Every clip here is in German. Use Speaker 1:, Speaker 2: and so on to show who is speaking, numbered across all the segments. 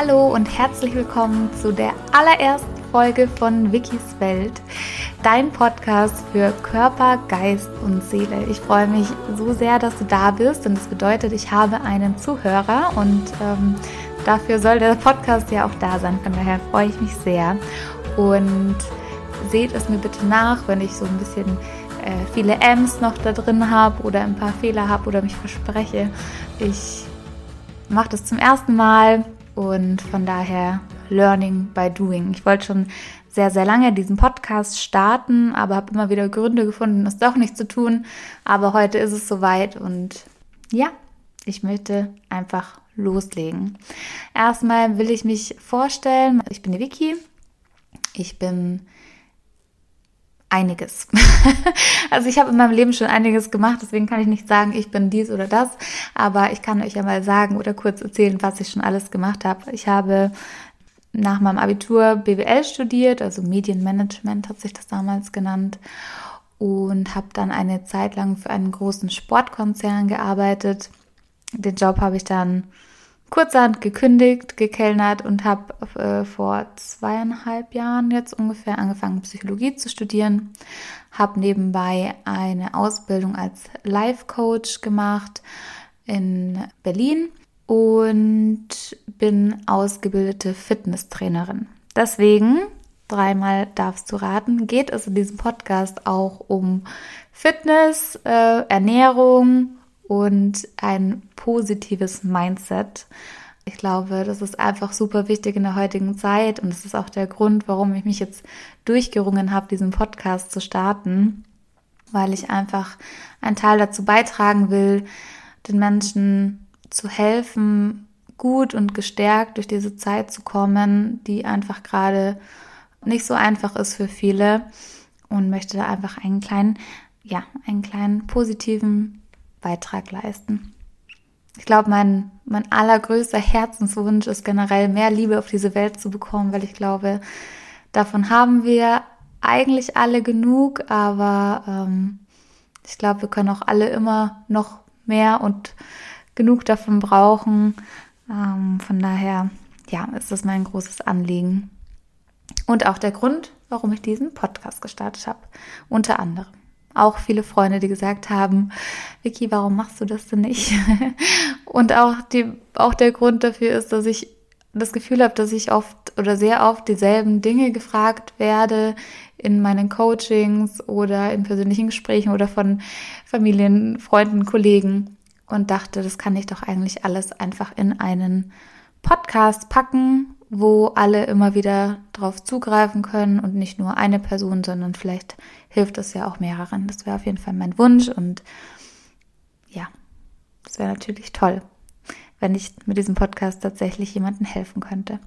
Speaker 1: Hallo und herzlich willkommen zu der allerersten Folge von Wikis Welt, dein Podcast für Körper, Geist und Seele. Ich freue mich so sehr, dass du da bist und das bedeutet, ich habe einen Zuhörer und ähm, dafür soll der Podcast ja auch da sein. Von daher freue ich mich sehr und seht es mir bitte nach, wenn ich so ein bisschen äh, viele M's noch da drin habe oder ein paar Fehler habe oder mich verspreche. Ich mache das zum ersten Mal und von daher Learning by Doing. Ich wollte schon sehr, sehr lange diesen Podcast starten, aber habe immer wieder Gründe gefunden, es doch nicht zu tun. Aber heute ist es soweit und ja, ich möchte einfach loslegen. Erstmal will ich mich vorstellen. Ich bin die Vicky. Ich bin einiges. also ich habe in meinem Leben schon einiges gemacht, deswegen kann ich nicht sagen, ich bin dies oder das, aber ich kann euch ja mal sagen oder kurz erzählen, was ich schon alles gemacht habe. Ich habe nach meinem Abitur BWL studiert, also Medienmanagement hat sich das damals genannt und habe dann eine Zeit lang für einen großen Sportkonzern gearbeitet. Den Job habe ich dann kurzerhand gekündigt, gekellnert und habe äh, vor zweieinhalb Jahren jetzt ungefähr angefangen, Psychologie zu studieren. Habe nebenbei eine Ausbildung als Life Coach gemacht in Berlin und bin ausgebildete Fitnesstrainerin. Deswegen, dreimal darfst du raten, geht es in diesem Podcast auch um Fitness, äh, Ernährung, und ein positives Mindset. Ich glaube, das ist einfach super wichtig in der heutigen Zeit und das ist auch der Grund, warum ich mich jetzt durchgerungen habe, diesen Podcast zu starten, weil ich einfach einen Teil dazu beitragen will, den Menschen zu helfen, gut und gestärkt durch diese Zeit zu kommen, die einfach gerade nicht so einfach ist für viele und möchte da einfach einen kleinen, ja, einen kleinen positiven Beitrag leisten. Ich glaube, mein, mein allergrößter Herzenswunsch ist generell mehr Liebe auf diese Welt zu bekommen, weil ich glaube, davon haben wir eigentlich alle genug, aber ähm, ich glaube, wir können auch alle immer noch mehr und genug davon brauchen. Ähm, von daher, ja, ist das mein großes Anliegen. Und auch der Grund, warum ich diesen Podcast gestartet habe. Unter anderem auch viele Freunde, die gesagt haben, Vicky, warum machst du das denn nicht? Und auch, die, auch der Grund dafür ist, dass ich das Gefühl habe, dass ich oft oder sehr oft dieselben Dinge gefragt werde in meinen Coachings oder in persönlichen Gesprächen oder von Familien, Freunden, Kollegen und dachte, das kann ich doch eigentlich alles einfach in einen Podcast packen wo alle immer wieder drauf zugreifen können und nicht nur eine Person, sondern vielleicht hilft es ja auch mehreren. Das wäre auf jeden Fall mein Wunsch und ja, das wäre natürlich toll, wenn ich mit diesem Podcast tatsächlich jemandem helfen könnte.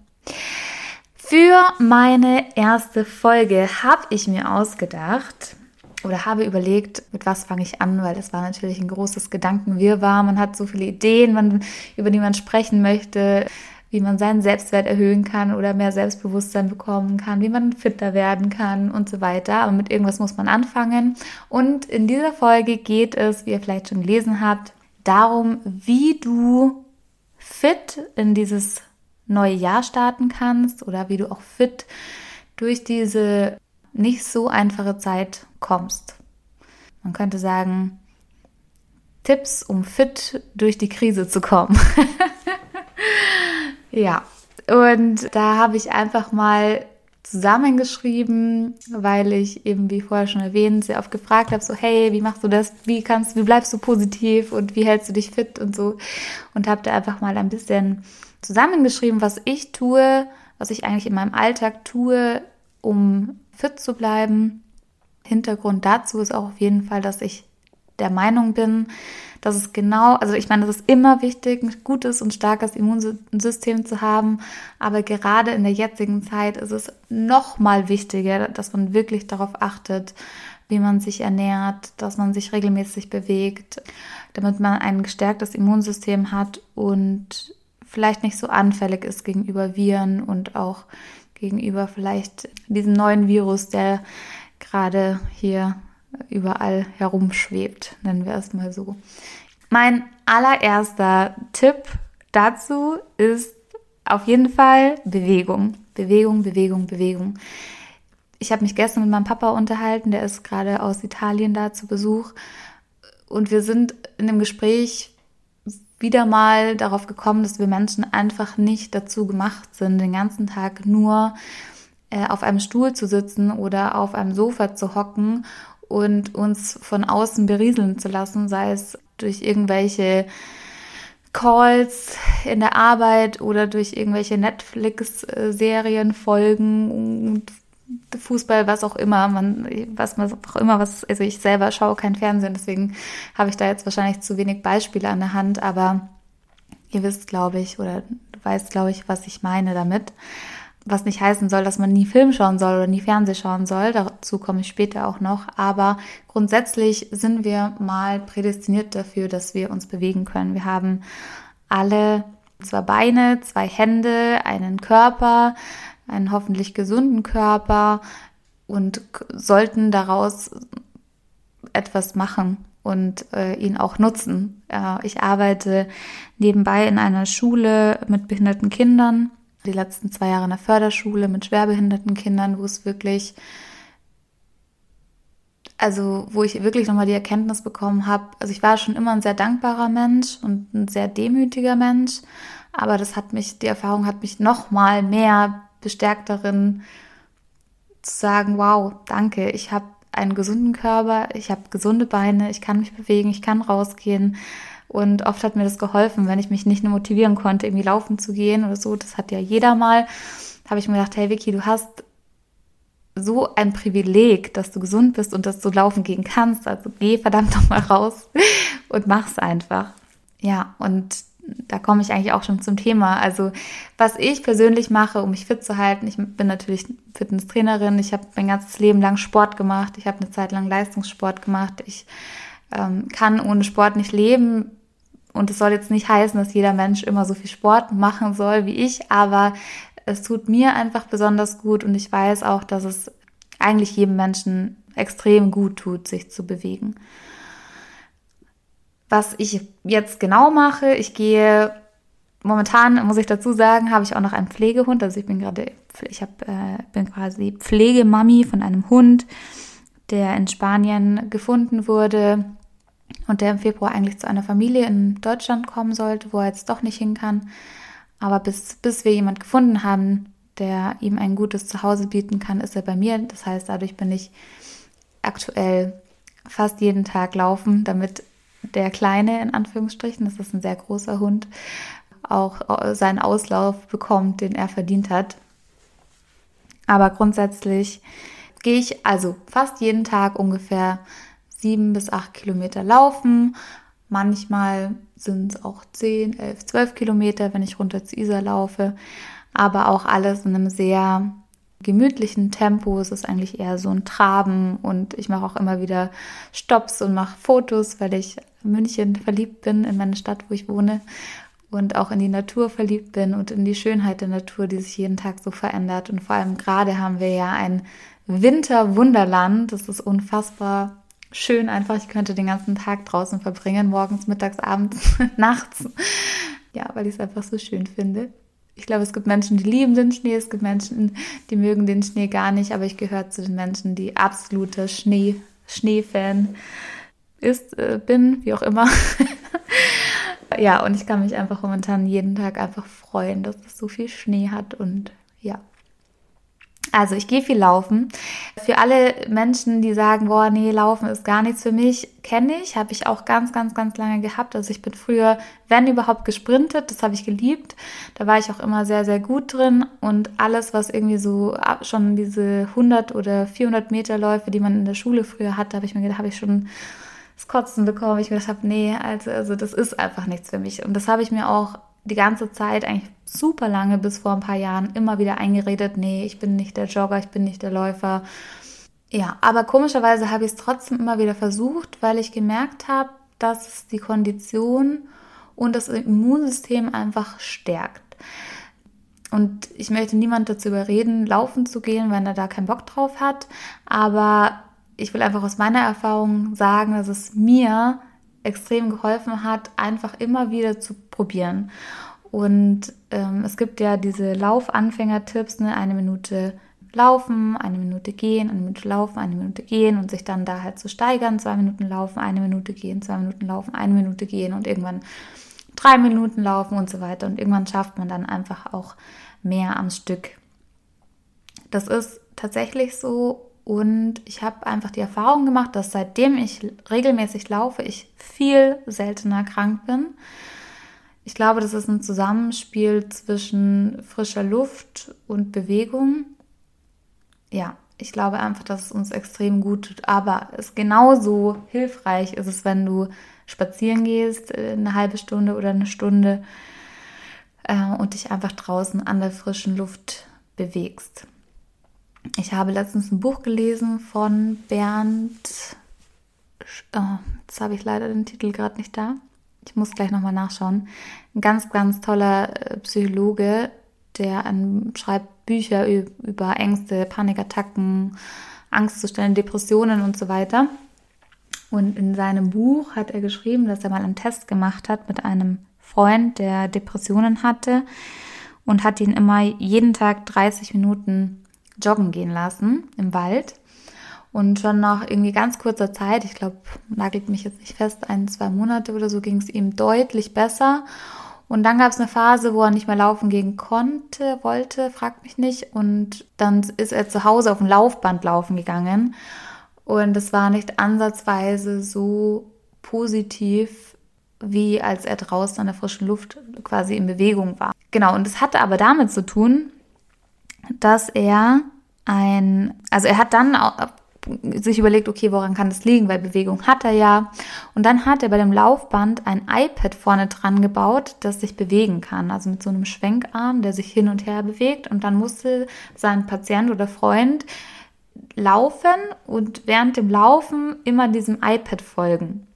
Speaker 1: Für meine erste Folge habe ich mir ausgedacht oder habe überlegt, mit was fange ich an, weil das war natürlich ein großes Gedankenwirrwarr. Man hat so viele Ideen, man, über die man sprechen möchte wie man seinen Selbstwert erhöhen kann oder mehr Selbstbewusstsein bekommen kann, wie man fitter werden kann und so weiter. Aber mit irgendwas muss man anfangen. Und in dieser Folge geht es, wie ihr vielleicht schon gelesen habt, darum, wie du fit in dieses neue Jahr starten kannst oder wie du auch fit durch diese nicht so einfache Zeit kommst. Man könnte sagen, Tipps, um fit durch die Krise zu kommen. Ja, und da habe ich einfach mal zusammengeschrieben, weil ich eben, wie vorher schon erwähnt, sehr oft gefragt habe, so, hey, wie machst du das? Wie kannst, wie bleibst du positiv und wie hältst du dich fit und so? Und habe da einfach mal ein bisschen zusammengeschrieben, was ich tue, was ich eigentlich in meinem Alltag tue, um fit zu bleiben. Hintergrund dazu ist auch auf jeden Fall, dass ich der Meinung bin, dass es genau, also ich meine, es ist immer wichtig, ein gutes und starkes Immunsystem zu haben, aber gerade in der jetzigen Zeit ist es noch mal wichtiger, dass man wirklich darauf achtet, wie man sich ernährt, dass man sich regelmäßig bewegt, damit man ein gestärktes Immunsystem hat und vielleicht nicht so anfällig ist gegenüber Viren und auch gegenüber vielleicht diesem neuen Virus, der gerade hier überall herumschwebt, nennen wir es mal so. Mein allererster Tipp dazu ist auf jeden Fall Bewegung. Bewegung, Bewegung, Bewegung. Ich habe mich gestern mit meinem Papa unterhalten, der ist gerade aus Italien da zu Besuch. Und wir sind in dem Gespräch wieder mal darauf gekommen, dass wir Menschen einfach nicht dazu gemacht sind, den ganzen Tag nur äh, auf einem Stuhl zu sitzen oder auf einem Sofa zu hocken und uns von außen berieseln zu lassen, sei es durch irgendwelche Calls in der Arbeit oder durch irgendwelche Netflix-Serien, Folgen, Fußball, was auch immer, man, was man auch immer, was, also ich selber schaue kein Fernsehen, deswegen habe ich da jetzt wahrscheinlich zu wenig Beispiele an der Hand, aber ihr wisst, glaube ich, oder du weißt, glaube ich, was ich meine damit. Was nicht heißen soll, dass man nie Film schauen soll oder nie Fernsehen schauen soll. Dazu komme ich später auch noch. Aber grundsätzlich sind wir mal prädestiniert dafür, dass wir uns bewegen können. Wir haben alle zwei Beine, zwei Hände, einen Körper, einen hoffentlich gesunden Körper und sollten daraus etwas machen und äh, ihn auch nutzen. Äh, ich arbeite nebenbei in einer Schule mit behinderten Kindern die letzten zwei Jahre in der Förderschule mit schwerbehinderten Kindern, wo es wirklich, also wo ich wirklich nochmal die Erkenntnis bekommen habe, also ich war schon immer ein sehr dankbarer Mensch und ein sehr demütiger Mensch, aber das hat mich, die Erfahrung hat mich nochmal mehr bestärkt darin, zu sagen, wow, danke, ich habe einen gesunden Körper, ich habe gesunde Beine, ich kann mich bewegen, ich kann rausgehen, und oft hat mir das geholfen, wenn ich mich nicht nur motivieren konnte, irgendwie laufen zu gehen oder so. Das hat ja jeder mal. Habe ich mir gedacht, hey Vicky, du hast so ein Privileg, dass du gesund bist und dass du laufen gehen kannst. Also geh verdammt doch mal raus und mach's einfach. Ja, und da komme ich eigentlich auch schon zum Thema. Also, was ich persönlich mache, um mich fit zu halten, ich bin natürlich Fitnesstrainerin, ich habe mein ganzes Leben lang Sport gemacht, ich habe eine Zeit lang Leistungssport gemacht, ich ähm, kann ohne Sport nicht leben. Und es soll jetzt nicht heißen, dass jeder Mensch immer so viel Sport machen soll wie ich, aber es tut mir einfach besonders gut und ich weiß auch, dass es eigentlich jedem Menschen extrem gut tut, sich zu bewegen. Was ich jetzt genau mache, ich gehe momentan, muss ich dazu sagen, habe ich auch noch einen Pflegehund. Also ich bin gerade, ich hab, äh, bin quasi Pflegemami von einem Hund, der in Spanien gefunden wurde und der im Februar eigentlich zu einer Familie in Deutschland kommen sollte, wo er jetzt doch nicht hin kann. Aber bis, bis wir jemand gefunden haben, der ihm ein gutes Zuhause bieten kann, ist er bei mir. Das heißt, dadurch bin ich aktuell fast jeden Tag laufen, damit der Kleine, in Anführungsstrichen, das ist ein sehr großer Hund, auch seinen Auslauf bekommt, den er verdient hat. Aber grundsätzlich gehe ich also fast jeden Tag ungefähr sieben bis acht Kilometer laufen. Manchmal sind es auch zehn, elf, zwölf Kilometer, wenn ich runter zu Isar laufe. Aber auch alles in einem sehr gemütlichen Tempo. Es ist eigentlich eher so ein Traben und ich mache auch immer wieder Stops und mache Fotos, weil ich München verliebt bin, in meine Stadt, wo ich wohne und auch in die Natur verliebt bin und in die Schönheit der Natur, die sich jeden Tag so verändert. Und vor allem gerade haben wir ja ein Winterwunderland. Das ist unfassbar schön einfach. Ich könnte den ganzen Tag draußen verbringen, morgens, mittags, abends, nachts. Ja, weil ich es einfach so schön finde. Ich glaube, es gibt Menschen, die lieben den Schnee, es gibt Menschen, die mögen den Schnee gar nicht, aber ich gehöre zu den Menschen, die absolute Schnee, Schneefan ist, äh, bin, wie auch immer. ja, und ich kann mich einfach momentan jeden Tag einfach freuen, dass es so viel Schnee hat und ja, also ich gehe viel laufen. Für alle Menschen, die sagen, boah, nee, laufen ist gar nichts für mich, kenne ich, habe ich auch ganz, ganz, ganz lange gehabt. Also ich bin früher, wenn überhaupt, gesprintet, das habe ich geliebt. Da war ich auch immer sehr, sehr gut drin und alles, was irgendwie so schon diese 100 oder 400 Meter Läufe, die man in der Schule früher hatte, habe ich mir gedacht, habe ich schon das Kotzen bekommen. Ich mir gedacht habe, nee, also, also das ist einfach nichts für mich. Und das habe ich mir auch die ganze Zeit, eigentlich super lange, bis vor ein paar Jahren, immer wieder eingeredet, nee, ich bin nicht der Jogger, ich bin nicht der Läufer. Ja, aber komischerweise habe ich es trotzdem immer wieder versucht, weil ich gemerkt habe, dass es die Kondition und das Immunsystem einfach stärkt. Und ich möchte niemand dazu überreden, laufen zu gehen, wenn er da keinen Bock drauf hat. Aber ich will einfach aus meiner Erfahrung sagen, dass es mir extrem geholfen hat, einfach immer wieder zu probieren. Und ähm, es gibt ja diese Laufanfänger-Tipps, ne? eine Minute laufen, eine Minute gehen, eine Minute laufen, eine Minute gehen und sich dann da halt zu so steigern, zwei Minuten laufen, eine Minute gehen, zwei Minuten laufen, eine Minute gehen und irgendwann drei Minuten laufen und so weiter. Und irgendwann schafft man dann einfach auch mehr am Stück. Das ist tatsächlich so und ich habe einfach die Erfahrung gemacht, dass seitdem ich regelmäßig laufe, ich viel seltener krank bin. Ich glaube, das ist ein Zusammenspiel zwischen frischer Luft und Bewegung ja, ich glaube einfach, dass es uns extrem gut tut. Aber es genauso hilfreich ist es, wenn du spazieren gehst, äh, eine halbe Stunde oder eine Stunde äh, und dich einfach draußen an der frischen Luft bewegst. Ich habe letztens ein Buch gelesen von Bernd. Oh, jetzt habe ich leider den Titel gerade nicht da. Ich muss gleich nochmal nachschauen. Ein ganz, ganz toller äh, Psychologe, der an, schreibt Bücher über Ängste, Panikattacken, Angstzustände, Depressionen und so weiter. Und in seinem Buch hat er geschrieben, dass er mal einen Test gemacht hat mit einem Freund, der Depressionen hatte und hat ihn immer jeden Tag 30 Minuten joggen gehen lassen im Wald. Und schon nach irgendwie ganz kurzer Zeit, ich glaube, nagelt mich jetzt nicht fest, ein, zwei Monate oder so, ging es ihm deutlich besser. Und dann gab es eine Phase, wo er nicht mehr laufen gehen konnte, wollte, fragt mich nicht. Und dann ist er zu Hause auf dem Laufband laufen gegangen. Und es war nicht ansatzweise so positiv, wie als er draußen an der frischen Luft quasi in Bewegung war. Genau, und es hatte aber damit zu tun, dass er ein, also er hat dann sich überlegt, okay, woran kann das liegen, weil Bewegung hat er ja. Und dann hat er bei dem Laufband ein iPad vorne dran gebaut, das sich bewegen kann, also mit so einem Schwenkarm, der sich hin und her bewegt. Und dann musste sein Patient oder Freund laufen und während dem Laufen immer diesem iPad folgen.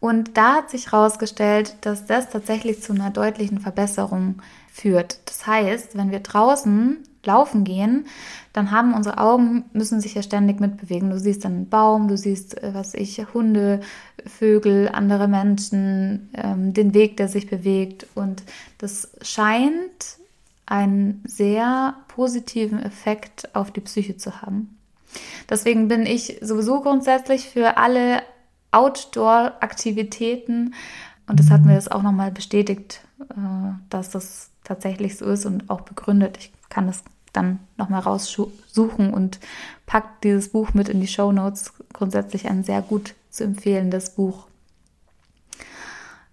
Speaker 1: Und da hat sich herausgestellt, dass das tatsächlich zu einer deutlichen Verbesserung führt. Das heißt, wenn wir draußen laufen gehen, dann haben unsere Augen, müssen sich ja ständig mitbewegen. Du siehst einen Baum, du siehst, äh, was ich, Hunde, Vögel, andere Menschen, ähm, den Weg, der sich bewegt. Und das scheint einen sehr positiven Effekt auf die Psyche zu haben. Deswegen bin ich sowieso grundsätzlich für alle Outdoor-Aktivitäten und das hat mir das auch nochmal bestätigt, äh, dass das tatsächlich so ist und auch begründet. Ich kann das dann nochmal raussuchen und packt dieses Buch mit in die Show Notes. Grundsätzlich ein sehr gut zu empfehlendes Buch.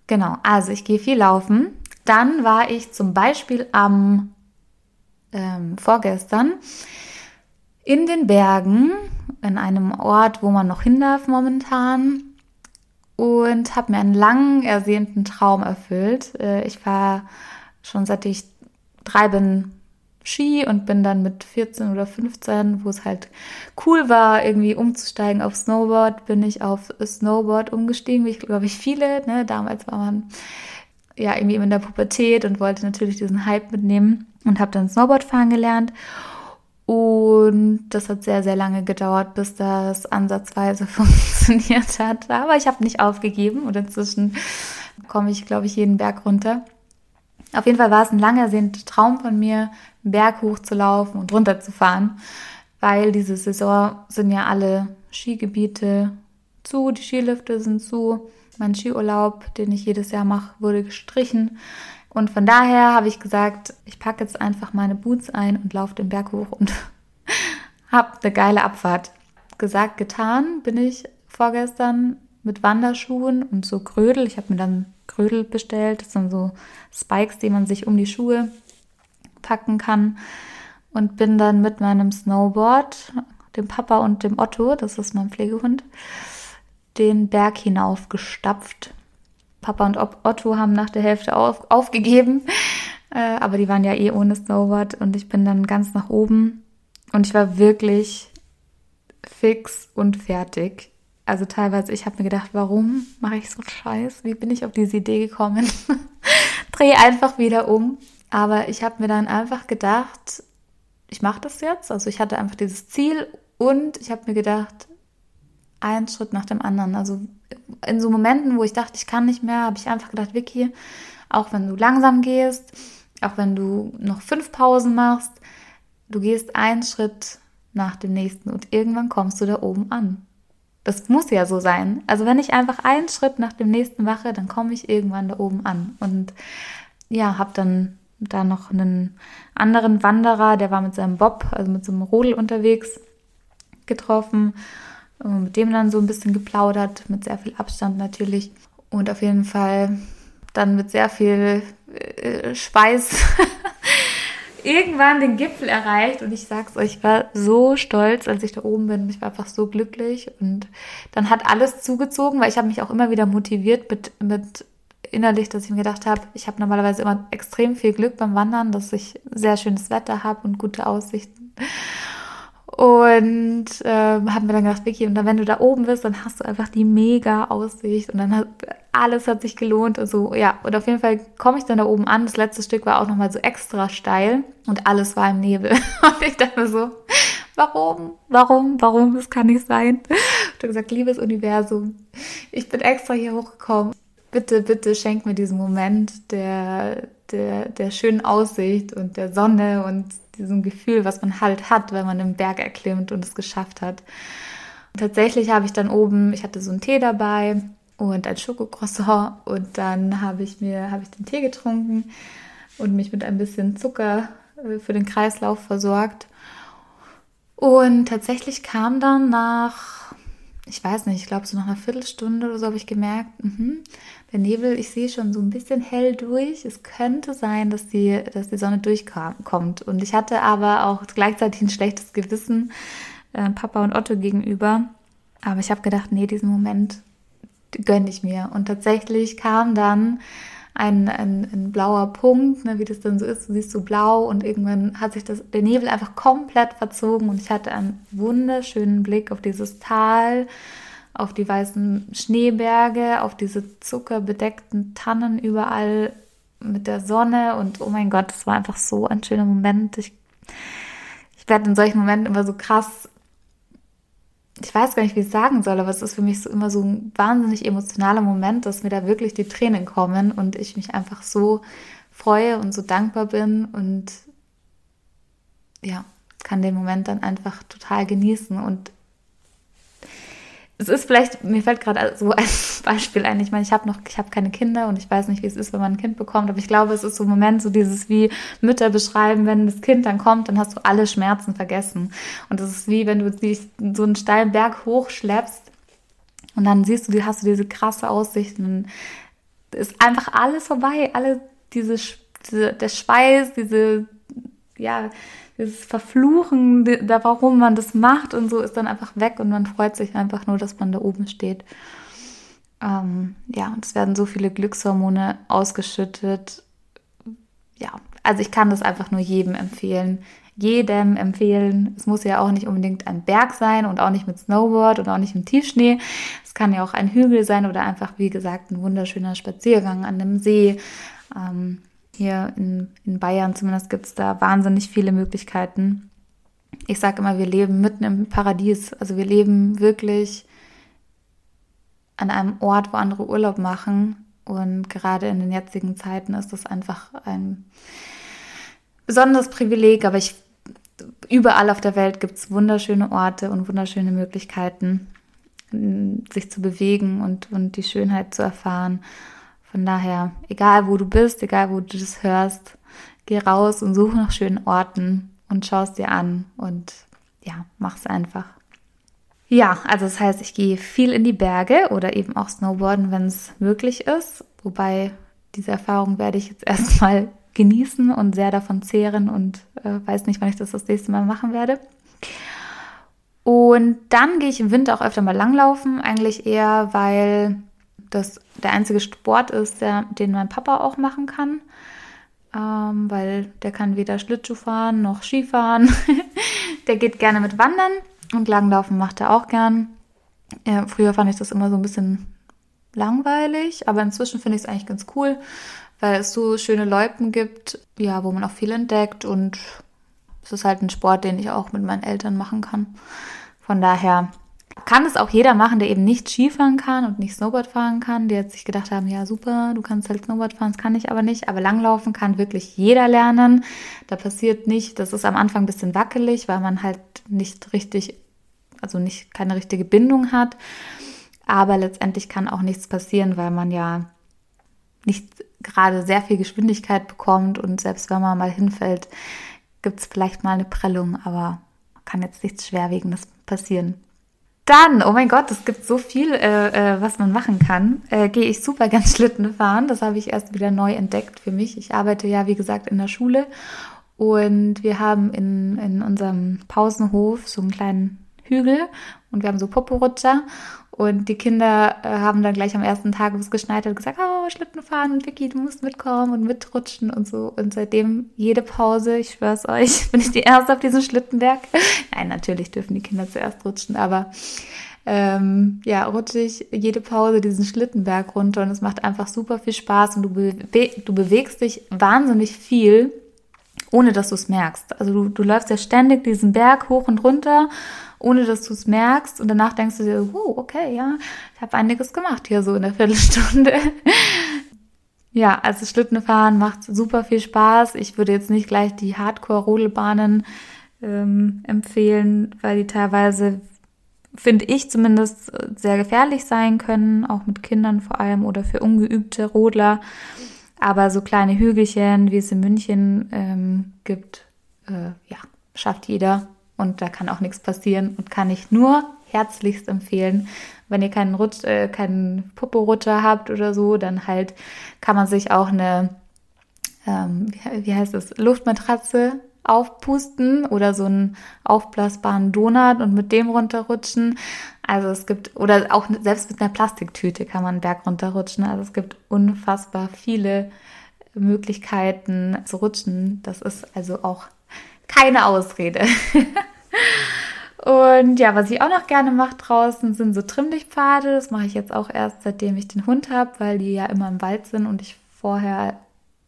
Speaker 1: Genau, also ich gehe viel laufen. Dann war ich zum Beispiel am ähm, vorgestern in den Bergen, in einem Ort, wo man noch hin darf momentan und habe mir einen lang ersehnten Traum erfüllt. Äh, ich war schon seit ich drei bin Ski und bin dann mit 14 oder 15, wo es halt cool war, irgendwie umzusteigen auf Snowboard, bin ich auf Snowboard umgestiegen, wie ich glaube ich viele. Ne? Damals war man ja irgendwie in der Pubertät und wollte natürlich diesen Hype mitnehmen und habe dann Snowboard fahren gelernt. Und das hat sehr, sehr lange gedauert, bis das ansatzweise funktioniert hat. Aber ich habe nicht aufgegeben und inzwischen komme ich, glaube ich, jeden Berg runter. Auf jeden Fall war es ein langer Traum von mir, einen Berg hochzulaufen und runterzufahren, weil diese Saison sind ja alle Skigebiete zu, die Skilifte sind zu. Mein Skiurlaub, den ich jedes Jahr mache, wurde gestrichen. Und von daher habe ich gesagt, ich packe jetzt einfach meine Boots ein und laufe den Berg hoch und habe eine geile Abfahrt. Gesagt, getan bin ich vorgestern mit Wanderschuhen und so Krödel. Ich habe mir dann Krödel bestellt. Das sind so Spikes, die man sich um die Schuhe packen kann. Und bin dann mit meinem Snowboard, dem Papa und dem Otto, das ist mein Pflegehund, den Berg hinaufgestapft. Papa und Otto haben nach der Hälfte auf, aufgegeben, äh, aber die waren ja eh ohne Snowboard und ich bin dann ganz nach oben und ich war wirklich fix und fertig also teilweise, ich habe mir gedacht, warum mache ich so Scheiß? Wie bin ich auf diese Idee gekommen? Dreh einfach wieder um. Aber ich habe mir dann einfach gedacht, ich mache das jetzt. Also ich hatte einfach dieses Ziel und ich habe mir gedacht, ein Schritt nach dem anderen. Also in so Momenten, wo ich dachte, ich kann nicht mehr, habe ich einfach gedacht, Vicky, auch wenn du langsam gehst, auch wenn du noch fünf Pausen machst, du gehst einen Schritt nach dem nächsten und irgendwann kommst du da oben an. Das muss ja so sein. Also wenn ich einfach einen Schritt nach dem nächsten mache, dann komme ich irgendwann da oben an. Und ja, habe dann da noch einen anderen Wanderer, der war mit seinem Bob, also mit so einem Rodel unterwegs, getroffen. Mit dem dann so ein bisschen geplaudert, mit sehr viel Abstand natürlich. Und auf jeden Fall dann mit sehr viel äh, Schweiß irgendwann den Gipfel erreicht und ich sag's euch, ich war so stolz, als ich da oben bin. Ich war einfach so glücklich und dann hat alles zugezogen, weil ich habe mich auch immer wieder motiviert mit, mit innerlich, dass ich mir gedacht habe, ich habe normalerweise immer extrem viel Glück beim Wandern, dass ich sehr schönes Wetter habe und gute Aussichten. Und äh, haben wir dann gedacht, Vicky, und dann, wenn du da oben bist, dann hast du einfach die mega Aussicht und dann hat alles hat sich gelohnt und so, ja. Und auf jeden Fall komme ich dann da oben an. Das letzte Stück war auch nochmal so extra steil und alles war im Nebel. Und ich dachte mir so, warum, warum, warum, das kann nicht sein. Ich habe gesagt, liebes Universum, ich bin extra hier hochgekommen. Bitte, bitte schenk mir diesen Moment der, der, der schönen Aussicht und der Sonne und diesem Gefühl, was man halt hat, wenn man den Berg erklimmt und es geschafft hat. Tatsächlich habe ich dann oben, ich hatte so einen Tee dabei und ein Schokocroissant und dann habe ich mir habe ich den Tee getrunken und mich mit ein bisschen Zucker äh, für den Kreislauf versorgt. Und tatsächlich kam dann nach, ich weiß nicht, ich glaube so nach einer Viertelstunde oder so habe ich gemerkt, mh, der Nebel, ich sehe schon so ein bisschen hell durch. Es könnte sein, dass die, dass die Sonne durchkommt. Und ich hatte aber auch gleichzeitig ein schlechtes Gewissen äh, Papa und Otto gegenüber. Aber ich habe gedacht, nee, diesen Moment gönne ich mir. Und tatsächlich kam dann ein, ein, ein blauer Punkt, ne, wie das dann so ist. Du siehst so blau und irgendwann hat sich das, der Nebel einfach komplett verzogen und ich hatte einen wunderschönen Blick auf dieses Tal auf die weißen Schneeberge, auf diese zuckerbedeckten Tannen überall mit der Sonne und oh mein Gott, das war einfach so ein schöner Moment. Ich, ich werde in solchen Momenten immer so krass, ich weiß gar nicht, wie ich es sagen soll, aber es ist für mich so immer so ein wahnsinnig emotionaler Moment, dass mir da wirklich die Tränen kommen und ich mich einfach so freue und so dankbar bin und ja, kann den Moment dann einfach total genießen und es ist vielleicht, mir fällt gerade so ein Beispiel ein, ich meine, ich habe noch, ich habe keine Kinder und ich weiß nicht, wie es ist, wenn man ein Kind bekommt, aber ich glaube, es ist so ein Moment, so dieses wie Mütter beschreiben, wenn das Kind dann kommt, dann hast du alle Schmerzen vergessen. Und das ist wie, wenn du dich so einen steilen Berg hochschleppst und dann siehst du, hast du diese krasse Aussicht und ist einfach alles vorbei, alle diese, diese der Schweiß, diese, ja, dieses Verfluchen, da warum man das macht und so ist dann einfach weg und man freut sich einfach nur, dass man da oben steht. Ähm, ja, und es werden so viele Glückshormone ausgeschüttet. Ja, also ich kann das einfach nur jedem empfehlen. Jedem empfehlen. Es muss ja auch nicht unbedingt ein Berg sein und auch nicht mit Snowboard und auch nicht im Tiefschnee. Es kann ja auch ein Hügel sein oder einfach, wie gesagt, ein wunderschöner Spaziergang an einem See. Ähm, hier in, in Bayern zumindest gibt es da wahnsinnig viele Möglichkeiten. Ich sage immer, wir leben mitten im Paradies. Also wir leben wirklich an einem Ort, wo andere Urlaub machen. Und gerade in den jetzigen Zeiten ist das einfach ein besonderes Privileg. Aber ich, überall auf der Welt gibt es wunderschöne Orte und wunderschöne Möglichkeiten, sich zu bewegen und, und die Schönheit zu erfahren. Von daher, egal wo du bist, egal wo du das hörst, geh raus und suche nach schönen Orten und schau es dir an und ja, mach's einfach. Ja, also das heißt, ich gehe viel in die Berge oder eben auch Snowboarden, wenn es möglich ist. Wobei diese Erfahrung werde ich jetzt erstmal genießen und sehr davon zehren und äh, weiß nicht, wann ich das das nächste Mal machen werde. Und dann gehe ich im Winter auch öfter mal langlaufen, eigentlich eher, weil das der einzige Sport ist, der, den mein Papa auch machen kann. Ähm, weil der kann weder Schlittschuh fahren noch Skifahren. der geht gerne mit Wandern und Langlaufen macht er auch gern. Ja, früher fand ich das immer so ein bisschen langweilig, aber inzwischen finde ich es eigentlich ganz cool, weil es so schöne Loipen gibt, ja, wo man auch viel entdeckt und es ist halt ein Sport, den ich auch mit meinen Eltern machen kann. Von daher Kann es auch jeder machen, der eben nicht Skifahren kann und nicht Snowboard fahren kann, die jetzt sich gedacht haben, ja super, du kannst halt Snowboard fahren, das kann ich aber nicht. Aber Langlaufen kann wirklich jeder lernen. Da passiert nicht, das ist am Anfang ein bisschen wackelig, weil man halt nicht richtig, also nicht keine richtige Bindung hat. Aber letztendlich kann auch nichts passieren, weil man ja nicht gerade sehr viel Geschwindigkeit bekommt und selbst wenn man mal hinfällt, gibt es vielleicht mal eine Prellung, aber kann jetzt nichts Schwerwiegendes passieren. Dann, oh mein Gott, es gibt so viel, äh, äh, was man machen kann. Äh, Gehe ich super ganz Schlitten fahren. Das habe ich erst wieder neu entdeckt für mich. Ich arbeite ja, wie gesagt, in der Schule und wir haben in, in unserem Pausenhof so einen kleinen Hügel und wir haben so Poporutscher und die Kinder äh, haben dann gleich am ersten Tag, geschneit hat, gesagt, oh, Schlitten fahren und Vicky, du musst mitkommen und mitrutschen und so. Und seitdem jede Pause, ich schwör's euch, bin ich die Erste auf diesem Schlittenberg. Nein, natürlich dürfen die Kinder zuerst rutschen, aber ähm, ja, rutsche ich jede Pause diesen Schlittenberg runter und es macht einfach super viel Spaß und du, bewe du bewegst dich wahnsinnig viel, ohne dass du es merkst. Also du, du läufst ja ständig diesen Berg hoch und runter ohne dass du es merkst. Und danach denkst du dir, wow, okay, ja, ich habe einiges gemacht hier so in der Viertelstunde. ja, also Schlittenfahren macht super viel Spaß. Ich würde jetzt nicht gleich die Hardcore-Rodelbahnen ähm, empfehlen, weil die teilweise, finde ich zumindest, sehr gefährlich sein können, auch mit Kindern vor allem oder für ungeübte Rodler. Aber so kleine Hügelchen, wie es in München ähm, gibt, äh, ja, schafft jeder und da kann auch nichts passieren und kann ich nur herzlichst empfehlen. Wenn ihr keinen Rutsch, äh, keinen Poporutscher habt oder so, dann halt kann man sich auch eine, ähm, wie, heißt es, Luftmatratze aufpusten oder so einen aufblasbaren Donut und mit dem runterrutschen. Also es gibt, oder auch selbst mit einer Plastiktüte kann man einen Berg runterrutschen. Also es gibt unfassbar viele Möglichkeiten zu rutschen. Das ist also auch keine Ausrede. Und ja, was ich auch noch gerne mache draußen, sind so Trimmlichtpfade. Das mache ich jetzt auch erst, seitdem ich den Hund habe, weil die ja immer im Wald sind und ich vorher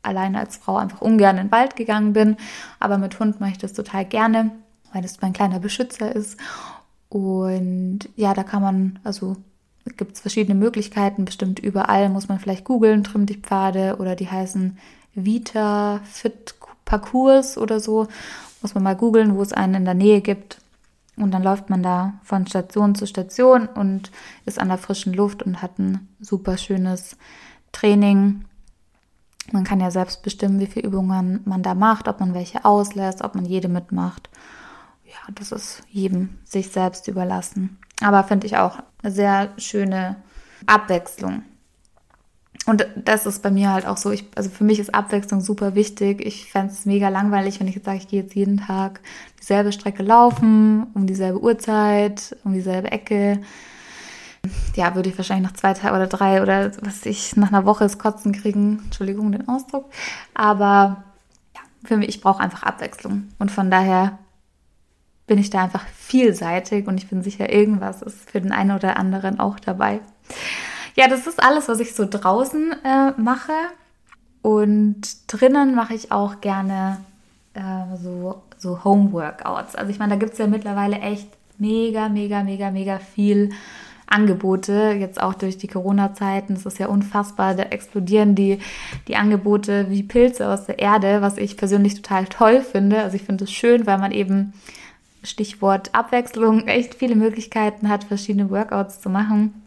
Speaker 1: alleine als Frau einfach ungern in den Wald gegangen bin. Aber mit Hund mache ich das total gerne, weil das mein kleiner Beschützer ist. Und ja, da kann man, also gibt es verschiedene Möglichkeiten, bestimmt überall muss man vielleicht googeln, Trimmlichtpfade oder die heißen Vita Fit Parcours oder so. Muss man mal googeln, wo es einen in der Nähe gibt. Und dann läuft man da von Station zu Station und ist an der frischen Luft und hat ein super schönes Training. Man kann ja selbst bestimmen, wie viele Übungen man da macht, ob man welche auslässt, ob man jede mitmacht. Ja, das ist jedem sich selbst überlassen. Aber finde ich auch eine sehr schöne Abwechslung. Und das ist bei mir halt auch so, ich, also für mich ist Abwechslung super wichtig. Ich fände es mega langweilig, wenn ich jetzt sage, ich gehe jetzt jeden Tag dieselbe Strecke laufen, um dieselbe Uhrzeit, um dieselbe Ecke. Ja, würde ich wahrscheinlich nach zwei Tagen oder drei oder was ich nach einer Woche das Kotzen kriegen. Entschuldigung den Ausdruck. Aber ja, für mich, ich brauche einfach Abwechslung. Und von daher bin ich da einfach vielseitig und ich bin sicher, irgendwas ist für den einen oder anderen auch dabei. Ja, das ist alles, was ich so draußen äh, mache. Und drinnen mache ich auch gerne äh, so, so Home-Workouts. Also ich meine, da gibt es ja mittlerweile echt mega, mega, mega, mega viel Angebote, jetzt auch durch die Corona-Zeiten. Es ist ja unfassbar, da explodieren die, die Angebote wie Pilze aus der Erde, was ich persönlich total toll finde. Also ich finde es schön, weil man eben, Stichwort Abwechslung, echt viele Möglichkeiten hat, verschiedene Workouts zu machen.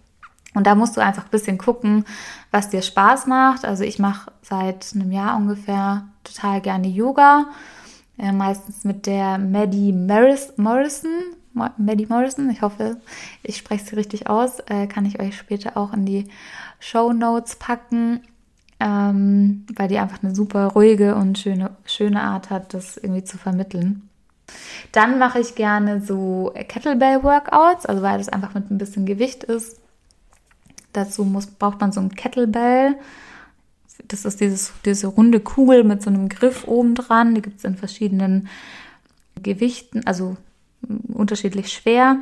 Speaker 1: Und da musst du einfach ein bisschen gucken, was dir Spaß macht. Also ich mache seit einem Jahr ungefähr total gerne Yoga. Äh, meistens mit der Maddie Maris Morrison. Maddie Morrison, ich hoffe, ich spreche sie richtig aus. Äh, kann ich euch später auch in die Show Notes packen. Ähm, weil die einfach eine super ruhige und schöne, schöne Art hat, das irgendwie zu vermitteln. Dann mache ich gerne so Kettlebell-Workouts, also weil das einfach mit ein bisschen Gewicht ist Dazu muss, braucht man so ein Kettlebell. Das ist dieses, diese runde Kugel mit so einem Griff oben dran. Die gibt es in verschiedenen Gewichten, also unterschiedlich schwer.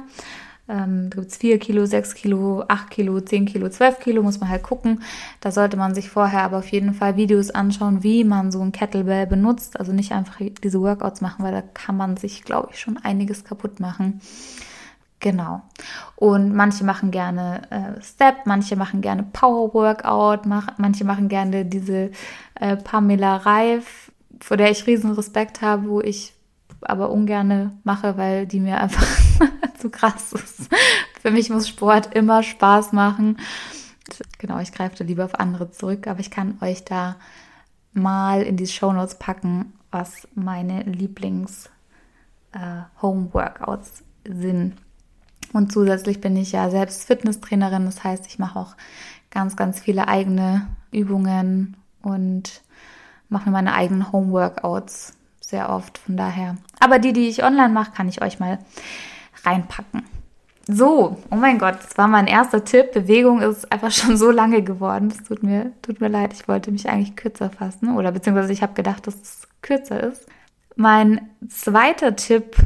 Speaker 1: Ähm, da gibt es 4 Kilo, 6 Kilo, 8 Kilo, 10 Kilo, 12 Kilo, muss man halt gucken. Da sollte man sich vorher aber auf jeden Fall Videos anschauen, wie man so ein Kettlebell benutzt. Also nicht einfach diese Workouts machen, weil da kann man sich, glaube ich, schon einiges kaputt machen Genau. Und manche machen gerne äh, Step, manche machen gerne Power Workout, mach, manche machen gerne diese äh, Pamela Reif, vor der ich riesen Respekt habe, wo ich aber ungerne mache, weil die mir einfach zu krass ist. Für mich muss Sport immer Spaß machen. Genau, ich greife da lieber auf andere zurück, aber ich kann euch da mal in die Show Notes packen, was meine Lieblings äh, sind. Und zusätzlich bin ich ja selbst Fitnesstrainerin, das heißt, ich mache auch ganz, ganz viele eigene Übungen und mache mir meine eigenen Home Workouts sehr oft. Von daher. Aber die, die ich online mache, kann ich euch mal reinpacken. So, oh mein Gott, das war mein erster Tipp. Bewegung ist einfach schon so lange geworden. Das tut mir, tut mir leid. Ich wollte mich eigentlich kürzer fassen oder beziehungsweise ich habe gedacht, dass es kürzer ist. Mein zweiter Tipp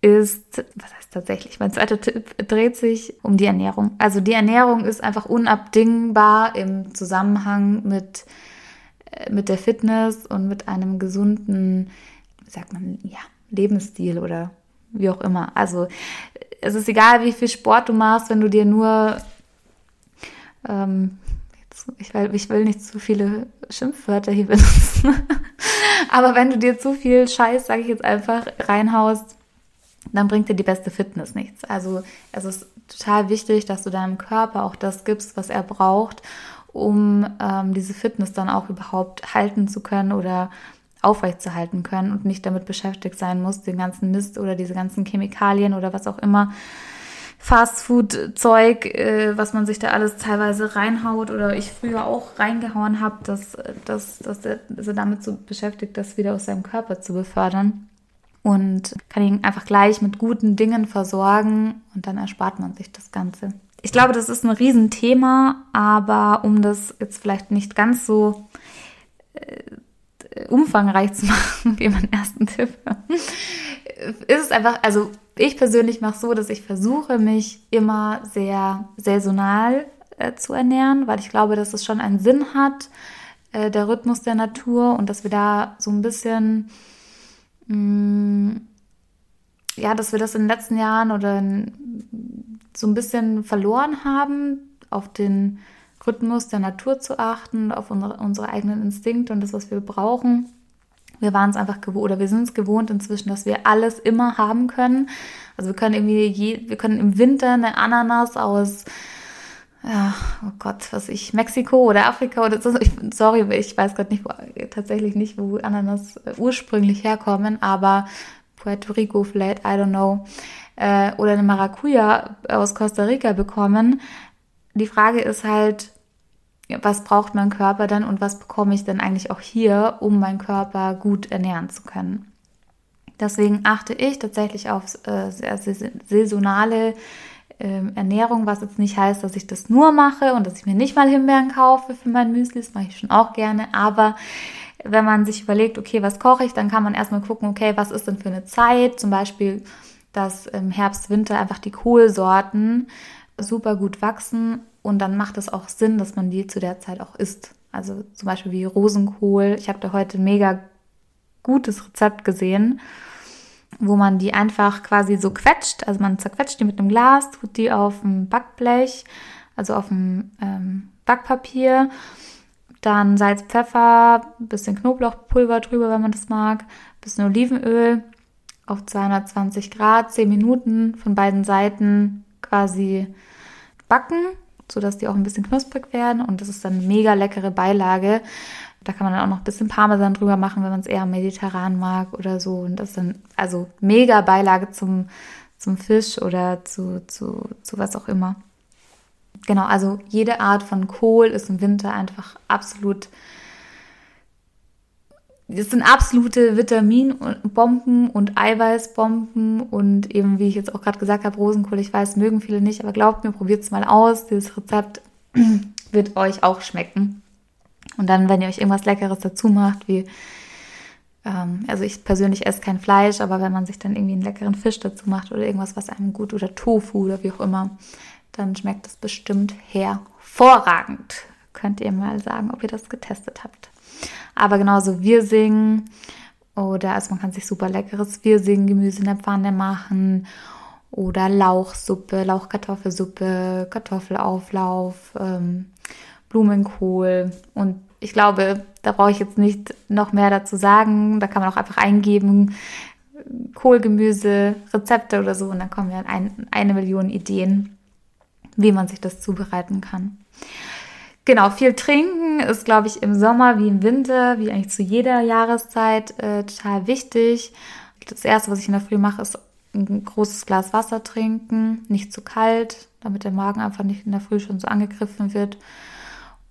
Speaker 1: ist, was heißt tatsächlich, mein zweiter Tipp dreht sich um die Ernährung. Also die Ernährung ist einfach unabdingbar im Zusammenhang mit, äh, mit der Fitness und mit einem gesunden, wie sagt man, ja, Lebensstil oder wie auch immer. Also es ist egal, wie viel Sport du machst, wenn du dir nur, ähm, jetzt, ich, will, ich will nicht zu viele Schimpfwörter hier benutzen, aber wenn du dir zu viel Scheiß, sage ich jetzt einfach, reinhaust, dann bringt dir die beste Fitness nichts. Also es ist total wichtig, dass du deinem Körper auch das gibst, was er braucht, um ähm, diese Fitness dann auch überhaupt halten zu können oder aufrechtzuerhalten können und nicht damit beschäftigt sein muss, den ganzen Mist oder diese ganzen Chemikalien oder was auch immer Fastfood-Zeug, äh, was man sich da alles teilweise reinhaut oder ich früher auch reingehauen habe, dass, dass, dass, er, damit so beschäftigt, das wieder aus seinem Körper zu befördern und kann ihn einfach gleich mit guten Dingen versorgen und dann erspart man sich das Ganze. Ich glaube, das ist ein Riesenthema, aber um das jetzt vielleicht nicht ganz so äh, umfangreich zu machen, wie mein ersten Tipp, ist es einfach, also ich persönlich mache so, dass ich versuche, mich immer sehr saisonal äh, zu ernähren, weil ich glaube, dass es schon einen Sinn hat, äh, der Rhythmus der Natur und dass wir da so ein bisschen, ja, dass wir das in den letzten Jahren oder so ein bisschen verloren haben, auf den Rhythmus der Natur zu achten, auf unsere, unsere eigenen Instinkte und das, was wir brauchen. Wir waren es einfach gewohnt oder wir sind es gewohnt inzwischen, dass wir alles immer haben können. Also wir können irgendwie, je, wir können im Winter eine Ananas aus, oh Gott, was ich, Mexiko oder Afrika oder so. Ich, sorry, ich weiß gerade nicht, wo, tatsächlich nicht, wo Ananas äh, ursprünglich herkommen, aber Puerto Rico vielleicht, I don't know, äh, oder eine Maracuja aus Costa Rica bekommen. Die Frage ist halt, was braucht mein Körper dann und was bekomme ich denn eigentlich auch hier, um meinen Körper gut ernähren zu können. Deswegen achte ich tatsächlich auf äh, saisonale äh, Ernährung, was jetzt nicht heißt, dass ich das nur mache und dass ich mir nicht mal Himbeeren kaufe für mein Müsli, das mache ich schon auch gerne, aber wenn man sich überlegt, okay, was koche ich, dann kann man erstmal gucken, okay, was ist denn für eine Zeit, zum Beispiel, dass im Herbst, Winter einfach die Kohlsorten super gut wachsen und dann macht es auch Sinn, dass man die zu der Zeit auch isst. Also zum Beispiel wie Rosenkohl. Ich habe da heute ein mega gutes Rezept gesehen, wo man die einfach quasi so quetscht. Also man zerquetscht die mit einem Glas, tut die auf ein Backblech, also auf ein ähm, Backpapier. Dann Salz, Pfeffer, bisschen Knoblauchpulver drüber, wenn man das mag, bisschen Olivenöl auf 220 Grad, 10 Minuten von beiden Seiten quasi backen sodass die auch ein bisschen knusprig werden und das ist dann eine mega leckere Beilage. Da kann man dann auch noch ein bisschen Parmesan drüber machen, wenn man es eher mediterran mag oder so. Und das dann also mega Beilage zum, zum Fisch oder zu, zu, zu was auch immer. Genau, also jede Art von Kohl ist im Winter einfach absolut das sind absolute Vitaminbomben und Eiweißbomben und eben, wie ich jetzt auch gerade gesagt habe, Rosenkohl, ich weiß, mögen viele nicht, aber glaubt mir, probiert es mal aus. Dieses Rezept wird euch auch schmecken. Und dann, wenn ihr euch irgendwas Leckeres dazu macht, wie, ähm, also ich persönlich esse kein Fleisch, aber wenn man sich dann irgendwie einen leckeren Fisch dazu macht oder irgendwas, was einem gut oder Tofu oder wie auch immer, dann schmeckt das bestimmt hervorragend. Könnt ihr mal sagen, ob ihr das getestet habt. Aber genauso wir singen oder also man kann sich super leckeres Wir singen Gemüse in der Pfanne machen oder Lauchsuppe, Lauchkartoffelsuppe, Kartoffelauflauf, ähm, Blumenkohl. Und ich glaube, da brauche ich jetzt nicht noch mehr dazu sagen. Da kann man auch einfach eingeben, Kohlgemüse, Rezepte oder so. Und dann kommen ja ein, eine Million Ideen, wie man sich das zubereiten kann. Genau, viel trinken ist, glaube ich, im Sommer wie im Winter, wie eigentlich zu jeder Jahreszeit, äh, total wichtig. Das erste, was ich in der Früh mache, ist ein großes Glas Wasser trinken, nicht zu kalt, damit der Magen einfach nicht in der Früh schon so angegriffen wird.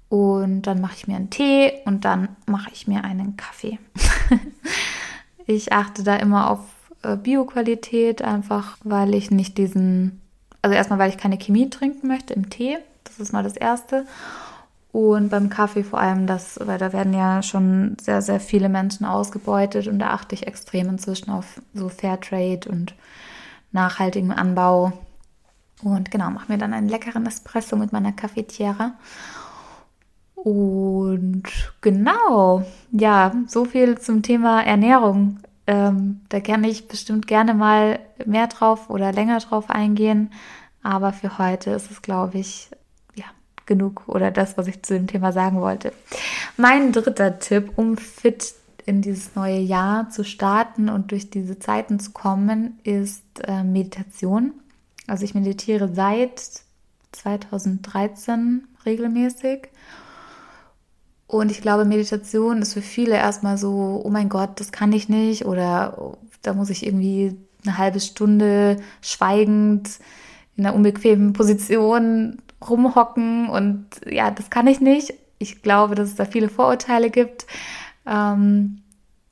Speaker 1: Und dann mache ich mir einen Tee und dann mache ich mir einen Kaffee. ich achte da immer auf äh, Bioqualität, einfach weil ich nicht diesen, also erstmal, weil ich keine Chemie trinken möchte im Tee. Das ist mal das Erste. Und beim Kaffee vor allem das, weil da werden ja schon sehr, sehr viele Menschen ausgebeutet und da achte ich extrem inzwischen auf so Fairtrade und nachhaltigen Anbau. Und genau, mache mir dann einen leckeren Espresso mit meiner Cafetiera. Und genau, ja, so viel zum Thema Ernährung. Ähm, da kann ich bestimmt gerne mal mehr drauf oder länger drauf eingehen. Aber für heute ist es, glaube ich, genug oder das, was ich zu dem Thema sagen wollte. Mein dritter Tipp, um fit in dieses neue Jahr zu starten und durch diese Zeiten zu kommen, ist äh, Meditation. Also ich meditiere seit 2013 regelmäßig. Und ich glaube, Meditation ist für viele erstmal so, oh mein Gott, das kann ich nicht oder da muss ich irgendwie eine halbe Stunde schweigend in einer unbequemen Position rumhocken und ja, das kann ich nicht. Ich glaube, dass es da viele Vorurteile gibt. Ähm,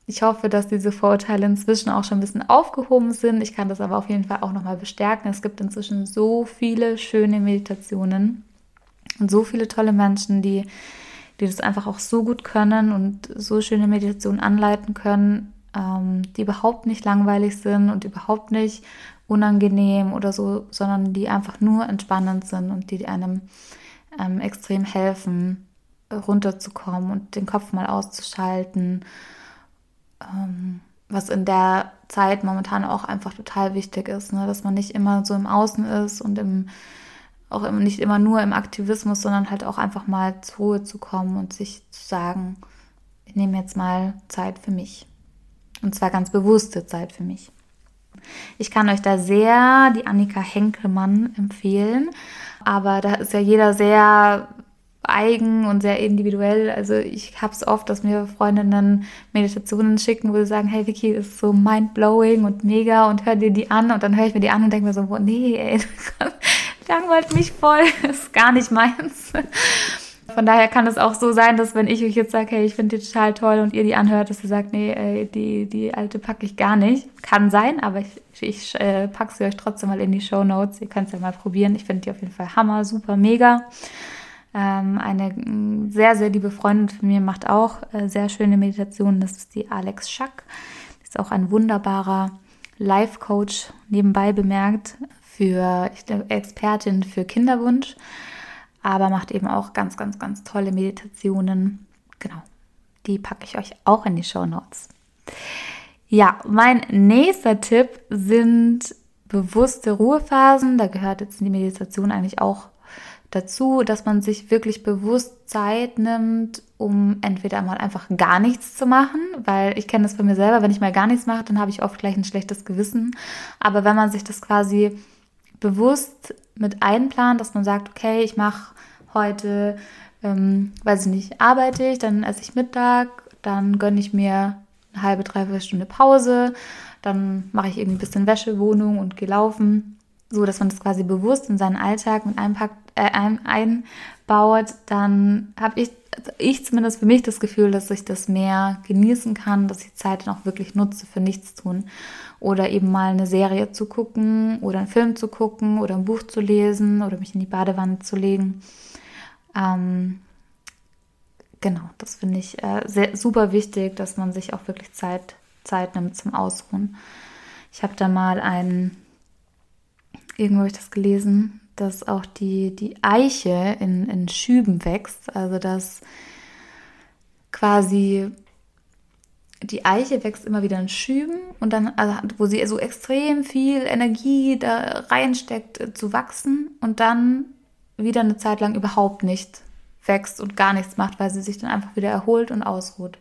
Speaker 1: ich hoffe, dass diese Vorurteile inzwischen auch schon ein bisschen aufgehoben sind. Ich kann das aber auf jeden Fall auch nochmal bestärken. Es gibt inzwischen so viele schöne Meditationen und so viele tolle Menschen, die, die das einfach auch so gut können und so schöne Meditationen anleiten können, ähm, die überhaupt nicht langweilig sind und überhaupt nicht unangenehm oder so, sondern die einfach nur entspannend sind und die einem ähm, extrem helfen, runterzukommen und den Kopf mal auszuschalten. Ähm, was in der Zeit momentan auch einfach total wichtig ist, ne? dass man nicht immer so im Außen ist und im, auch nicht immer nur im Aktivismus, sondern halt auch einfach mal zur Ruhe zu kommen und sich zu sagen, ich nehme jetzt mal Zeit für mich. Und zwar ganz bewusste Zeit für mich. Ich kann euch da sehr die Annika Henkelmann empfehlen, aber da ist ja jeder sehr eigen und sehr individuell. Also ich habe es oft, dass mir Freundinnen Meditationen schicken, wo sie sagen, hey Vicky, das ist so mindblowing und mega und hör dir die an und dann höre ich mir die an und denke mir so, nee, ey, langweilt mich voll, ist gar nicht meins. Von daher kann es auch so sein, dass wenn ich euch jetzt sage, hey, ich finde die total toll und ihr die anhört, dass ihr sagt, nee, ey, die, die alte packe ich gar nicht. Kann sein, aber ich, ich äh, packe sie euch trotzdem mal in die Show Notes. Ihr könnt es ja mal probieren. Ich finde die auf jeden Fall hammer, super, mega. Ähm, eine mm, sehr, sehr liebe Freundin von mir macht auch äh, sehr schöne Meditationen. Das ist die Alex Schack. Ist auch ein wunderbarer Life-Coach nebenbei bemerkt für ich glaube, Expertin für Kinderwunsch aber macht eben auch ganz, ganz, ganz tolle Meditationen. Genau, die packe ich euch auch in die Show Notes. Ja, mein nächster Tipp sind bewusste Ruhephasen. Da gehört jetzt die Meditation eigentlich auch dazu, dass man sich wirklich bewusst Zeit nimmt, um entweder mal einfach gar nichts zu machen, weil ich kenne das von mir selber, wenn ich mal gar nichts mache, dann habe ich oft gleich ein schlechtes Gewissen. Aber wenn man sich das quasi bewusst mit einplant, dass man sagt, okay, ich mache heute, ähm, weiß ich nicht, arbeite ich, dann esse ich Mittag, dann gönne ich mir eine halbe, dreiviertel Stunde Pause, dann mache ich irgendwie ein bisschen Wäsche, Wohnung und gehe laufen, so dass man das quasi bewusst in seinen Alltag mit einpackt, äh, einbaut, dann habe ich, ich zumindest für mich das Gefühl, dass ich das mehr genießen kann, dass ich Zeit dann auch wirklich nutze für nichts tun oder eben mal eine Serie zu gucken oder einen Film zu gucken oder ein Buch zu lesen oder mich in die Badewanne zu legen. Ähm, genau, das finde ich äh, sehr, super wichtig, dass man sich auch wirklich Zeit, Zeit nimmt zum Ausruhen. Ich habe da mal ein, irgendwo habe ich das gelesen, dass auch die, die Eiche in, in Schüben wächst, also dass quasi die Eiche wächst immer wieder in Schüben und dann, also, wo sie so extrem viel Energie da reinsteckt, äh, zu wachsen und dann wieder eine Zeit lang überhaupt nicht wächst und gar nichts macht, weil sie sich dann einfach wieder erholt und ausruht.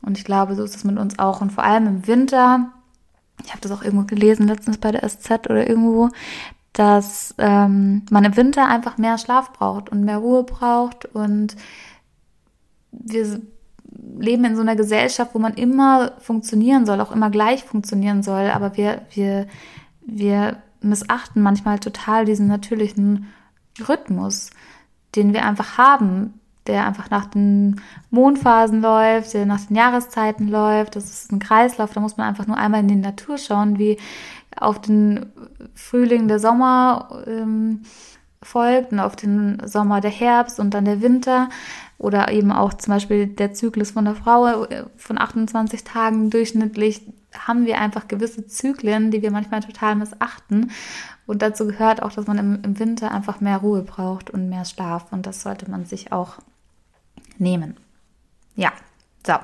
Speaker 1: Und ich glaube, so ist es mit uns auch. Und vor allem im Winter, ich habe das auch irgendwo gelesen, letztens bei der SZ oder irgendwo, dass ähm, man im Winter einfach mehr Schlaf braucht und mehr Ruhe braucht und wir leben in so einer Gesellschaft, wo man immer funktionieren soll, auch immer gleich funktionieren soll, aber wir, wir, wir missachten manchmal total diesen natürlichen Rhythmus, den wir einfach haben, der einfach nach den Mondphasen läuft, der nach den Jahreszeiten läuft. Das ist ein Kreislauf, da muss man einfach nur einmal in die Natur schauen, wie auf den Frühling der Sommer ähm, folgt und auf den Sommer der Herbst und dann der Winter oder eben auch zum Beispiel der Zyklus von der Frau äh, von 28 Tagen durchschnittlich haben wir einfach gewisse Zyklen, die wir manchmal total missachten. Und dazu gehört auch, dass man im, im Winter einfach mehr Ruhe braucht und mehr Schlaf. Und das sollte man sich auch nehmen. Ja, so.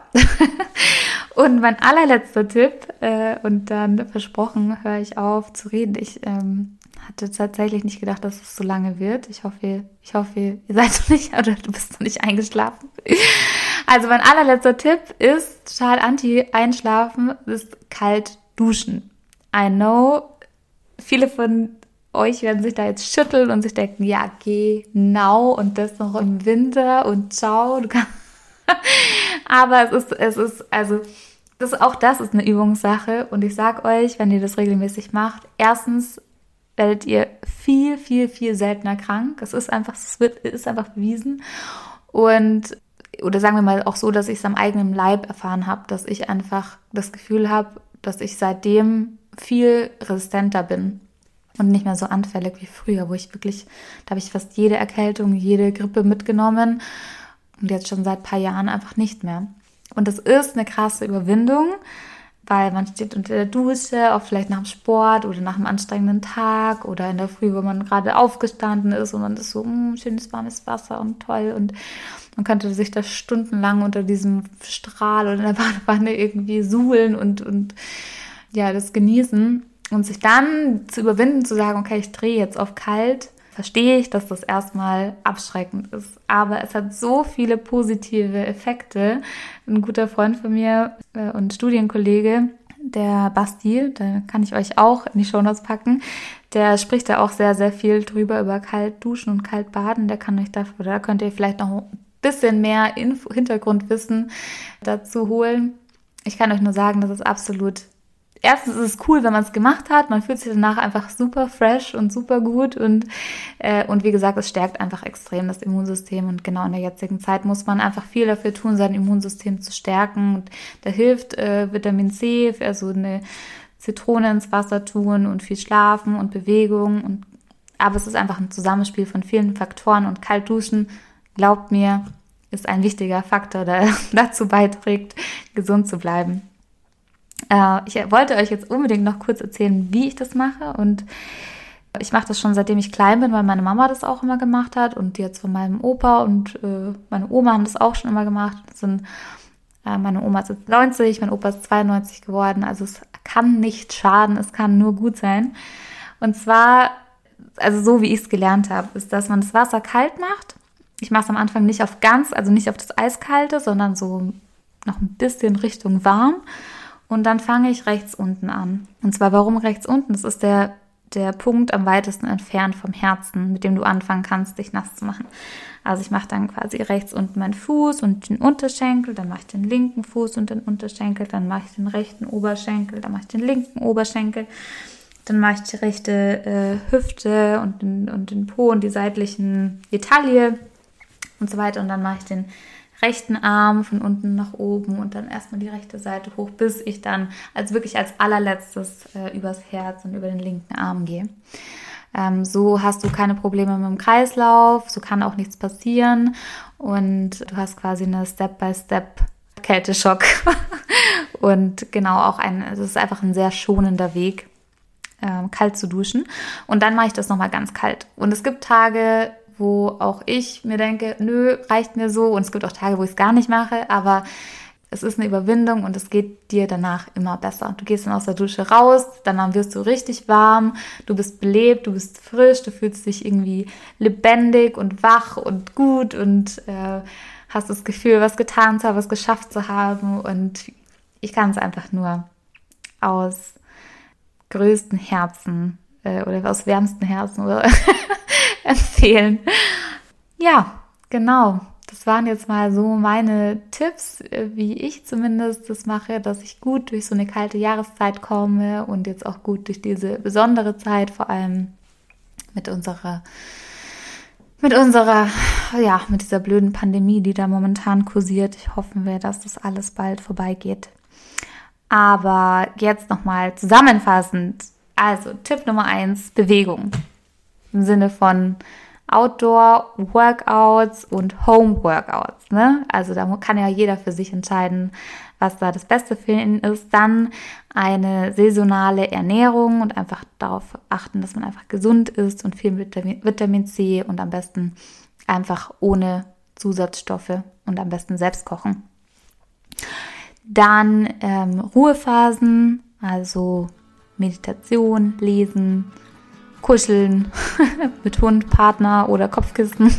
Speaker 1: und mein allerletzter Tipp, äh, und dann versprochen, höre ich auf zu reden. Ich ähm, hatte tatsächlich nicht gedacht, dass es so lange wird. Ich hoffe, ich hoffe, ihr seid noch nicht oder du bist noch nicht eingeschlafen. Also mein allerletzter Tipp ist total anti-einschlafen, ist kalt duschen. I know, viele von euch werden sich da jetzt schütteln und sich denken, ja, genau und das noch im Winter und ciao. Aber es ist, es ist, also, das, auch das ist eine Übungssache und ich sag euch, wenn ihr das regelmäßig macht, erstens werdet ihr viel, viel, viel seltener krank. Es ist einfach, es wird, ist einfach bewiesen. Und, oder sagen wir mal auch so, dass ich es am eigenen Leib erfahren habe, dass ich einfach das Gefühl habe, dass ich seitdem viel resistenter bin und nicht mehr so anfällig wie früher, wo ich wirklich, da habe ich fast jede Erkältung, jede Grippe mitgenommen und jetzt schon seit ein paar Jahren einfach nicht mehr. Und das ist eine krasse Überwindung, weil man steht unter der Dusche, auch vielleicht nach dem Sport oder nach einem anstrengenden Tag oder in der Früh, wo man gerade aufgestanden ist und man ist so, mh, hm, schönes warmes Wasser und toll und man könnte sich da stundenlang unter diesem Strahl oder in der Badewanne irgendwie suhlen und, und ja, das genießen und sich dann zu überwinden, zu sagen, okay, ich drehe jetzt auf kalt, verstehe ich, dass das erstmal abschreckend ist. Aber es hat so viele positive Effekte. Ein guter Freund von mir äh, und Studienkollege, der Basti, da kann ich euch auch in die Shownotes packen, der spricht da auch sehr, sehr viel drüber, über kalt duschen und kalt baden. Der kann euch dafür, da könnt ihr vielleicht noch ein bisschen mehr Info, Hintergrundwissen dazu holen. Ich kann euch nur sagen, das ist absolut erstens ist es cool, wenn man es gemacht hat. Man fühlt sich danach einfach super fresh und super gut. Und, äh, und wie gesagt, es stärkt einfach extrem das Immunsystem. Und genau in der jetzigen Zeit muss man einfach viel dafür tun, sein Immunsystem zu stärken. Und da hilft äh, Vitamin C, also eine Zitrone ins Wasser tun und viel schlafen und Bewegung. Und aber es ist einfach ein Zusammenspiel von vielen Faktoren. Und kalt duschen, glaubt mir, ist ein wichtiger Faktor, der dazu beiträgt, gesund zu bleiben. Äh, ich wollte euch jetzt unbedingt noch kurz erzählen, wie ich das mache. Und ich mache das schon seitdem ich klein bin, weil meine Mama das auch immer gemacht hat und jetzt von meinem Opa und äh, meine Oma haben das auch schon immer gemacht. Sind, äh, meine Oma ist jetzt 90, mein Opa ist 92 geworden. Also es kann nicht schaden, es kann nur gut sein. Und zwar, also so wie ich es gelernt habe, ist, dass man das Wasser kalt macht. Ich mache es am Anfang nicht auf ganz, also nicht auf das Eiskalte, sondern so noch ein bisschen Richtung warm. Und dann fange ich rechts unten an. Und zwar warum rechts unten? Das ist der, der Punkt am weitesten entfernt vom Herzen, mit dem du anfangen kannst, dich nass zu machen. Also ich mache dann quasi rechts unten meinen Fuß und den Unterschenkel, dann mache ich den linken Fuß und den Unterschenkel, dann mache ich den rechten Oberschenkel, dann mache ich den linken Oberschenkel, dann mache ich die rechte äh, Hüfte und den, und den Po und die seitlichen, die und so weiter und dann mache ich den rechten Arm von unten nach oben und dann erstmal die rechte Seite hoch, bis ich dann als wirklich als allerletztes äh, übers Herz und über den linken Arm gehe. Ähm, so hast du keine Probleme mit dem Kreislauf, so kann auch nichts passieren und du hast quasi eine Step-by-Step Kälteschock. und genau auch ein, es ist einfach ein sehr schonender Weg, ähm, kalt zu duschen. Und dann mache ich das nochmal ganz kalt. Und es gibt Tage, wo auch ich mir denke, nö, reicht mir so. Und es gibt auch Tage, wo ich es gar nicht mache. Aber es ist eine Überwindung und es geht dir danach immer besser. Du gehst dann aus der Dusche raus, dann wirst du richtig warm, du bist belebt, du bist frisch, du fühlst dich irgendwie lebendig und wach und gut und äh, hast das Gefühl, was getan zu haben, was geschafft zu haben. Und ich kann es einfach nur aus größten Herzen äh, oder aus wärmsten Herzen empfehlen. Ja, genau das waren jetzt mal so meine Tipps, äh, wie ich zumindest das mache, dass ich gut durch so eine kalte Jahreszeit komme und jetzt auch gut durch diese besondere Zeit, vor allem mit unserer, mit unserer, ja, mit dieser blöden Pandemie, die da momentan kursiert. Ich hoffe dass das alles bald vorbeigeht. Aber jetzt nochmal zusammenfassend. Also Tipp Nummer eins, Bewegung. Im Sinne von Outdoor-Workouts und Home-Workouts. Ne? Also da kann ja jeder für sich entscheiden, was da das Beste für ihn ist. Dann eine saisonale Ernährung und einfach darauf achten, dass man einfach gesund ist und viel Vitamin, C und am besten einfach ohne Zusatzstoffe und am besten selbst kochen. Dann ähm, Ruhephasen, also Meditation, Lesen, kuscheln mit Hund, Partner oder Kopfkissen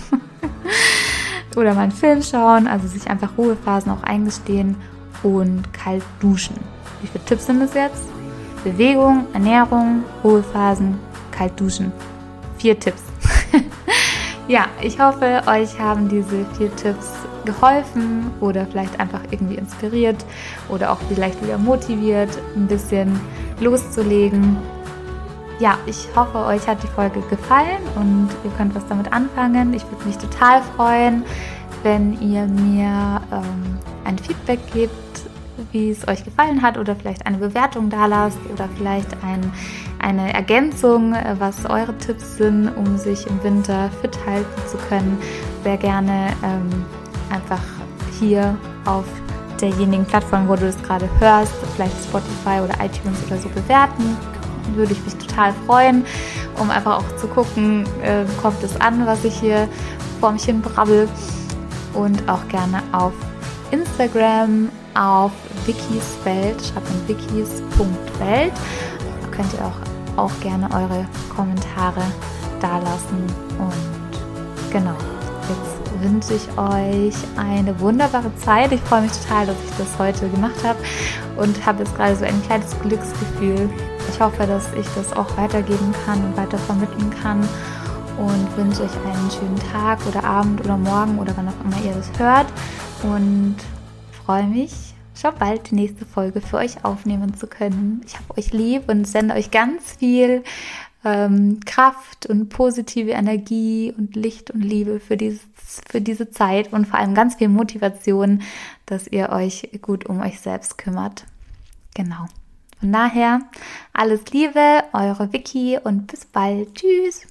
Speaker 1: oder mal einen Film schauen, also sich einfach Ruhephasen auch eingestehen und kalt duschen. Wie viele Tipps sind es jetzt? Bewegung, Ernährung, Ruhephasen, kalt duschen. Vier Tipps. ja, ich hoffe, euch haben diese vier Tipps geholfen oder vielleicht einfach irgendwie inspiriert oder auch vielleicht wieder motiviert, ein bisschen loszulegen ja, ich hoffe, euch hat die Folge gefallen und ihr könnt was damit anfangen. Ich würde mich total freuen, wenn ihr mir ähm, ein Feedback gebt, wie es euch gefallen hat oder vielleicht eine Bewertung da lasst oder vielleicht ein, eine Ergänzung, äh, was eure Tipps sind, um sich im Winter fit halten zu können. Sehr gerne ähm, einfach hier auf derjenigen Plattform, wo du es gerade hörst, vielleicht Spotify oder iTunes oder so bewerten würde ich mich total freuen, um einfach auch zu gucken, äh, kommt es an, was ich hier vor mich hin brabbel. Und auch gerne auf Instagram auf wikiswelt, schreibt man wikis.welt. Da könnt ihr auch, auch gerne eure Kommentare dalassen. Und genau, jetzt wünsche ich euch eine wunderbare Zeit. Ich freue mich total, dass ich das heute gemacht habe und habe jetzt gerade so ein kleines Glücksgefühl, ich hoffe, dass ich das auch weitergeben kann und weiter vermitteln kann und wünsche euch einen schönen Tag oder Abend oder Morgen oder wann auch immer ihr das hört und freue mich, schon bald die nächste Folge für euch aufnehmen zu können. Ich habe euch lieb und sende euch ganz viel ähm, Kraft und positive Energie und Licht und Liebe für, dieses, für diese Zeit und vor allem ganz viel Motivation, dass ihr euch gut um euch selbst kümmert. Genau. Von daher alles Liebe, eure Vicky und bis bald. Tschüss.